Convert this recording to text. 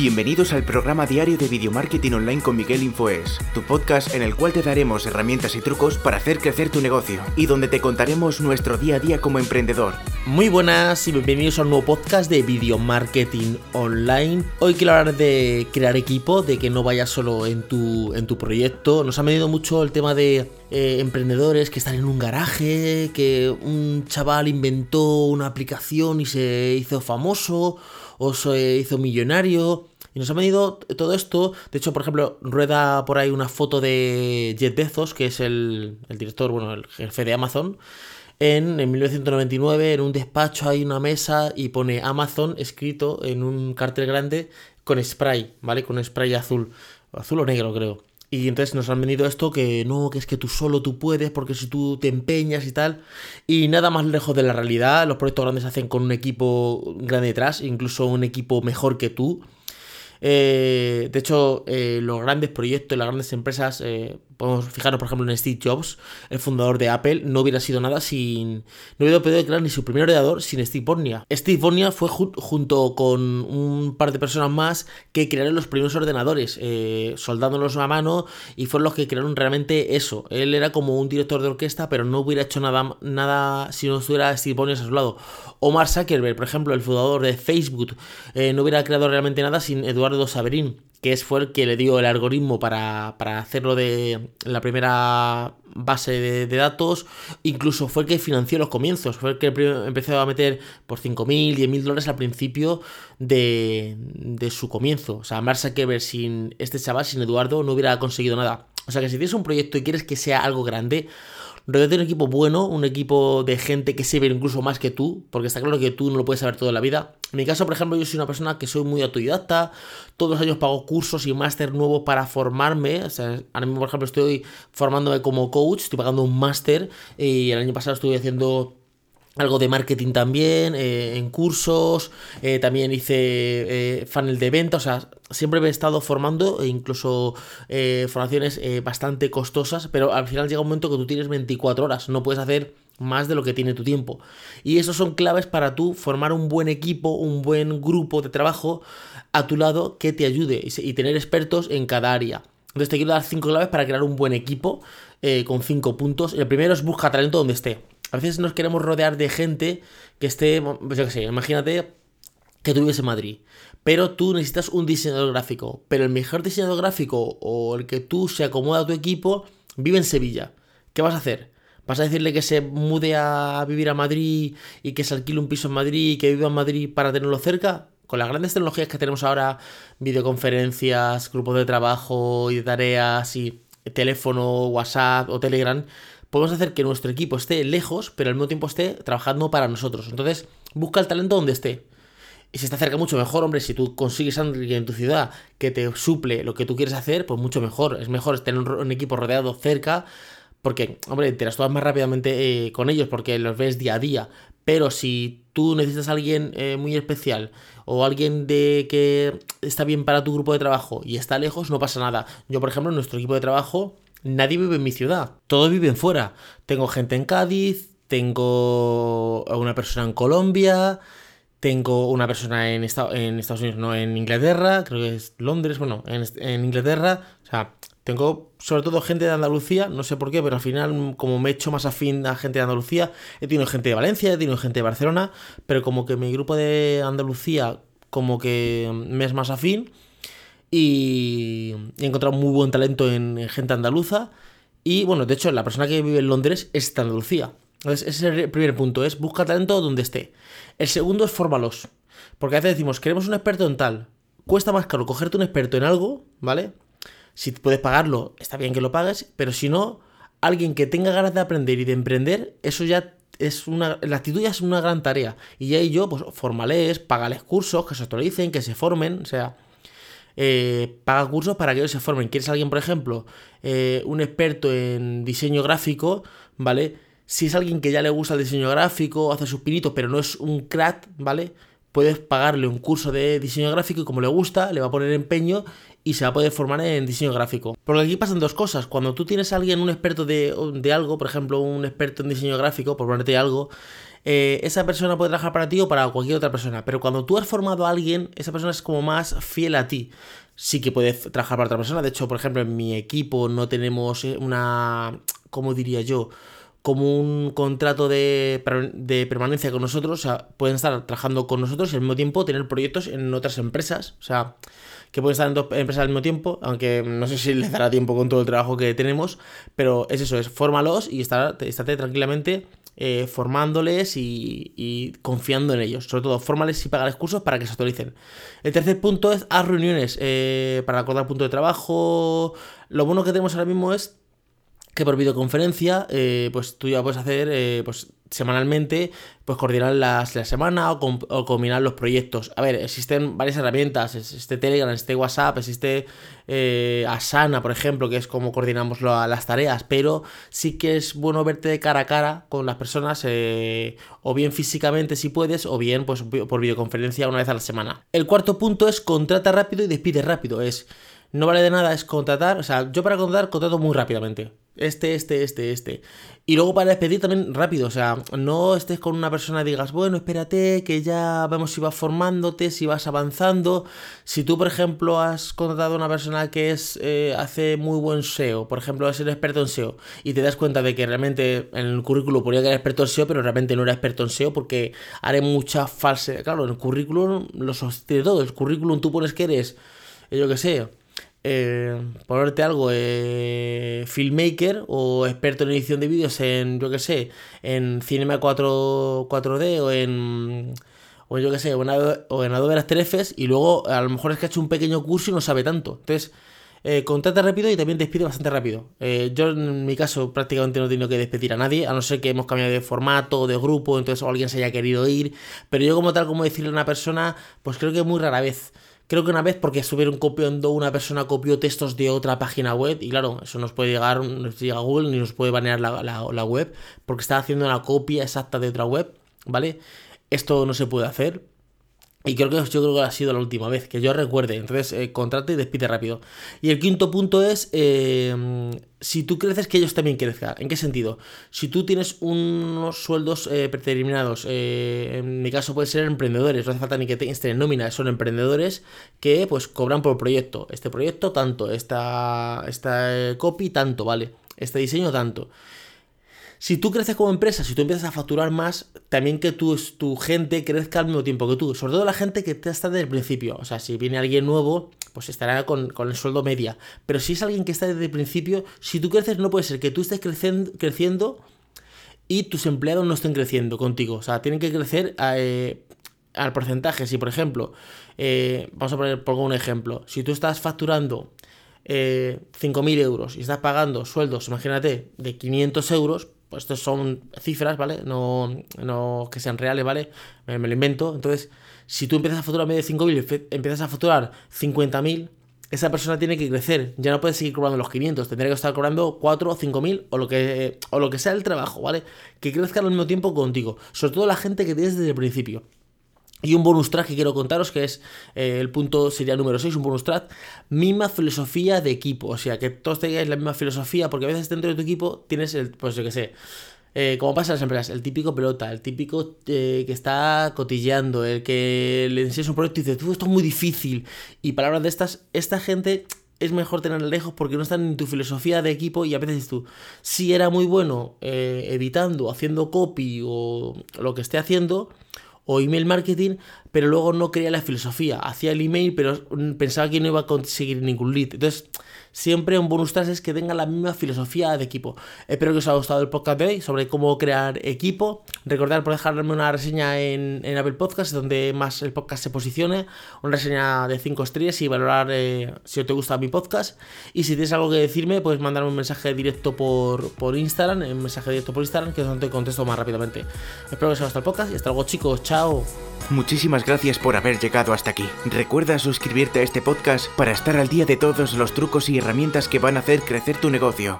Bienvenidos al programa diario de Video Marketing Online con Miguel Infoes, tu podcast en el cual te daremos herramientas y trucos para hacer crecer tu negocio y donde te contaremos nuestro día a día como emprendedor. Muy buenas y bienvenidos a un nuevo podcast de Video Marketing Online. Hoy quiero hablar de crear equipo, de que no vayas solo en tu, en tu proyecto. Nos ha venido mucho el tema de eh, emprendedores que están en un garaje, que un chaval inventó una aplicación y se hizo famoso o se hizo millonario. Y nos ha venido todo esto. De hecho, por ejemplo, rueda por ahí una foto de Jet Bezos, que es el, director, bueno, el jefe de Amazon. En, en, 1999, en un despacho hay una mesa y pone Amazon escrito en un cartel grande con spray, ¿vale? Con spray azul. Azul o negro, creo. Y entonces nos han venido esto que no, que es que tú solo tú puedes, porque si tú te empeñas y tal. Y nada más lejos de la realidad. Los proyectos grandes se hacen con un equipo grande detrás, incluso un equipo mejor que tú. Eh, de hecho, eh, los grandes proyectos, las grandes empresas, eh, podemos fijarnos por ejemplo en Steve Jobs, el fundador de Apple, no hubiera sido nada sin... No hubiera podido crear ni su primer ordenador sin Steve Wozniak. Steve Wozniak fue junto con un par de personas más que crearon los primeros ordenadores, soldándolos a mano y fueron los que crearon realmente eso. Él era como un director de orquesta, pero no hubiera hecho nada, nada si no estuviera Steve Wozniak a su lado. Omar Zuckerberg, por ejemplo, el fundador de Facebook, no hubiera creado realmente nada sin Eduardo Saberín, que es, fue el que le dio el algoritmo para, hacerlo de la primera base de, datos, incluso fue el que financió los comienzos, fue el que empezó a meter por 5.000, 10.000 dólares al principio de, de su comienzo. O sea, que ver sin este chaval, sin Eduardo, no hubiera conseguido nada. O sea que si tienes un proyecto y quieres que sea algo grande, Rodéate un equipo bueno, un equipo de gente que sepa incluso más que tú, porque está claro que tú no lo puedes saber toda la vida. En mi caso, por ejemplo, yo soy una persona que soy muy autodidacta, todos los años pago cursos y máster nuevos para formarme. O sea, ahora mismo, por ejemplo, estoy formándome como coach, estoy pagando un máster y el año pasado estuve haciendo algo de marketing también, eh, en cursos, eh, también hice eh, funnel de venta, o sea, siempre me he estado formando, e incluso formaciones bastante costosas, pero al final llega un momento que tú tienes 24 horas, no puedes hacer más de lo que tiene tu tiempo. Y esos son claves para tú formar un buen equipo, un buen grupo de trabajo a tu lado que te ayude y, tener expertos en cada área. Entonces te quiero dar cinco claves para crear un buen equipo con cinco puntos. El primero es busca talento donde esté. A veces nos queremos rodear de gente que esté, yo sé, imagínate que tú vives en Madrid, pero tú necesitas un diseñador gráfico, pero el mejor diseñador gráfico o el que tú se acomoda a tu equipo vive en Sevilla. ¿Qué vas a hacer? ¿Vas a decirle que se mude a vivir a Madrid y que se alquile un piso en Madrid y que viva en Madrid para tenerlo cerca? Con las grandes tecnologías que tenemos ahora, videoconferencias, grupos de trabajo y de tareas y teléfono, WhatsApp o Telegram, podemos hacer que nuestro equipo esté lejos, pero al mismo tiempo esté trabajando para nosotros. Entonces, busca el talento donde esté. Y si está cerca, mucho mejor, hombre. Si tú consigues a alguien en tu ciudad que te suple lo que tú quieres hacer, pues mucho mejor. Es mejor tener un, equipo rodeado cerca, porque, hombre, interactúas más rápidamente eh, con ellos porque los ves día a día. Pero si tú necesitas a alguien eh, muy especial o alguien de que está bien para tu grupo de trabajo y está lejos, no pasa nada. Yo, por ejemplo, en nuestro equipo de trabajo nadie vive en mi ciudad, todos viven fuera. Tengo gente en Cádiz, tengo una persona en Colombia, tengo una persona en, en Estados Unidos, no en Inglaterra, creo que es Londres, bueno, en, Inglaterra. O sea, tengo sobre todo gente de Andalucía, no sé por qué, pero al final, como me he hecho más afín a gente de Andalucía, he tenido gente de Valencia, he tenido gente de Barcelona, pero como que mi grupo de Andalucía, como que me es más afín y he encontrado muy buen talento en, gente andaluza. Y bueno, de hecho, la persona que vive en Londres es de Andalucía. Entonces, ese es el primer punto, es busca talento donde esté. El segundo es fórmalos. Porque a veces decimos, queremos un experto en tal. Cuesta más caro cogerte un experto en algo, ¿vale? Si puedes pagarlo, está bien que lo pagues, pero si no, alguien que tenga ganas de aprender y de emprender, eso ya es una. La actitud ya es una gran tarea. Y ahí yo, pues, formales, pagales cursos, que se actualicen, que se formen, o sea eh, paga cursos para que ellos se formen. ¿Quieres alguien, por ejemplo, eh, un experto en diseño gráfico, ¿vale? Si es alguien que ya le gusta el diseño gráfico, hace sus pinitos, pero no es un crack, ¿vale? Puedes pagarle un curso de diseño gráfico y como le gusta, le va a poner empeño y se va a poder formar en diseño gráfico. Porque aquí pasan dos cosas. Cuando tú tienes a alguien, un experto de, de algo, por ejemplo, un experto en diseño gráfico, por ponerte algo, eh, esa persona puede trabajar para ti o para cualquier otra persona. Pero cuando tú has formado a alguien, esa persona es como más fiel a ti. Sí que puede trabajar para otra persona. De hecho, por ejemplo, en mi equipo no tenemos eh, una, ¿cómo diría yo? como un contrato de, de, permanencia con nosotros, o sea, pueden estar trabajando con nosotros y al mismo tiempo tener proyectos en otras empresas, o sea, que pueden estar en dos empresas al mismo tiempo, aunque no sé si les dará tiempo con todo el trabajo que tenemos, pero es eso, es fórmalos y estate, tranquilamente eh, formándoles y, confiando en ellos. Sobre todo, fórmales y pagales cursos para que se actualicen. El tercer punto es haz reuniones eh, para acordar punto de trabajo. Lo bueno que tenemos ahora mismo es que por videoconferencia, eh, pues tú ya puedes hacer, eh, pues semanalmente, pues coordinar las, la semana o, combinar los proyectos. A ver, existen varias herramientas, existe Telegram, existe WhatsApp, existe eh, Asana, por ejemplo, que es como coordinamos las tareas, pero sí que es bueno verte de cara a cara con las personas, o bien físicamente si puedes, o bien pues por videoconferencia una vez a la semana. El cuarto punto es contrata rápido y despide rápido, es... No vale de nada es contratar, o sea, yo para contratar contrato muy rápidamente este, este, este, este. Y luego para despedir también rápido, o sea, no estés con una persona y digas, bueno, espérate, que ya vemos si vas formándote, si vas avanzando. Si tú, por ejemplo, has contratado a una persona que es eh, hace muy buen SEO, por ejemplo, es el experto en SEO, y te das cuenta de que realmente en el currículum ponía que era experto en SEO, pero realmente no era experto en SEO porque haré mucha falsa. Claro, en el currículum lo sostiene todo. El currículum tú pones que eres, yo qué sé eh, ponerte algo, eh, filmmaker o experto en edición de vídeos en, yo que sé, en Cinema 4, 4D o en, o yo que sé, o en, Adobe, After Effects y luego a lo mejor es que ha hecho un pequeño curso y no sabe tanto. Entonces, eh, contrata rápido y también despide bastante rápido. Eh, yo en mi caso prácticamente no he tenido que despedir a nadie, a no ser que hemos cambiado de formato, de grupo, entonces alguien se haya querido ir. Pero yo como tal, como decirle a una persona, pues creo que muy rara vez. Creo que una vez porque estuvieron copiando, una persona copió textos de otra página web y claro, eso nos puede llegar, nos llega a Google ni nos puede banear la web porque está haciendo una copia exacta de otra web, ¿vale? Esto no se puede hacer, y creo que yo creo que ha sido la última vez que yo recuerde. Entonces, eh, contrata y despide rápido. Y el quinto punto es, eh, si tú creces, que ellos también crezcan. ¿En qué sentido? Si tú tienes unos sueldos eh, predeterminados, en mi caso puede ser emprendedores, no hace falta ni que estén en nómina, son emprendedores que pues cobran por proyecto. Este proyecto tanto, esta, esta copy tanto, ¿vale? Este diseño tanto. Si tú creces como empresa, si tú empiezas a facturar más, también que tu, tu gente crezca al mismo tiempo que tú. Sobre todo la gente que está desde el principio. O sea, si viene alguien nuevo, pues estará con, el sueldo media. Pero si es alguien que está desde el principio, si tú creces, no puede ser que tú estés creciendo, creciendo y tus empleados no estén creciendo contigo. O sea, tienen que crecer eh, al porcentaje. Si, por ejemplo, eh, vamos a poner, pongo un ejemplo. Si tú estás facturando eh, 5.000 euros y estás pagando sueldos, imagínate, de 500 euros, pues estos son cifras, ¿vale? No, no que sean reales, ¿vale? Me, lo invento. Entonces, si tú empiezas a facturar medio de 5.000 y empiezas a facturar 50.000, esa persona tiene que crecer. Ya no puede seguir cobrando los 500, tendría que estar cobrando 4 o 5.000 o, lo que, o lo que sea el trabajo, ¿vale? Que crezca al mismo tiempo contigo. Sobre todo la gente que tienes desde el principio. Y un bonus track que quiero contaros, que es eh, el punto sería número 6, un bonus track, misma filosofía de equipo. O sea, que todos tengáis la misma filosofía, porque a veces dentro de tu equipo tienes el, pues yo que sé, eh, como pasa en las empresas, el típico pelota, el típico eh, que está cotilleando, el que le enseñas un proyecto y dice, tú, esto es muy difícil. Y palabras de estas, esta gente es mejor tenerla lejos porque no están en tu filosofía de equipo y a veces tú, si era muy bueno editando, haciendo copy o lo que esté haciendo, o email marketing, pero luego no creía la filosofía. Hacía el email, pero pensaba que no iba a conseguir ningún lead. Entonces, siempre un bonus track es que tenga la misma filosofía de equipo. Espero que os haya gustado el podcast de hoy sobre cómo crear equipo. Recordad por dejarme una reseña en, Apple Podcast, donde más el podcast se posicione. Una reseña de 5 estrellas y valorar eh, si te gusta mi podcast. Y si tienes algo que decirme, puedes mandarme un mensaje directo por, por Instagram, un mensaje directo por Instagram, que es donde te contesto más rápidamente. Espero que os haya gustado el podcast y hasta luego, chicos. Chao. Muchísimas gracias por haber llegado hasta aquí. Recuerda suscribirte a este podcast para estar al día de todos los trucos y herramientas que van a hacer crecer tu negocio.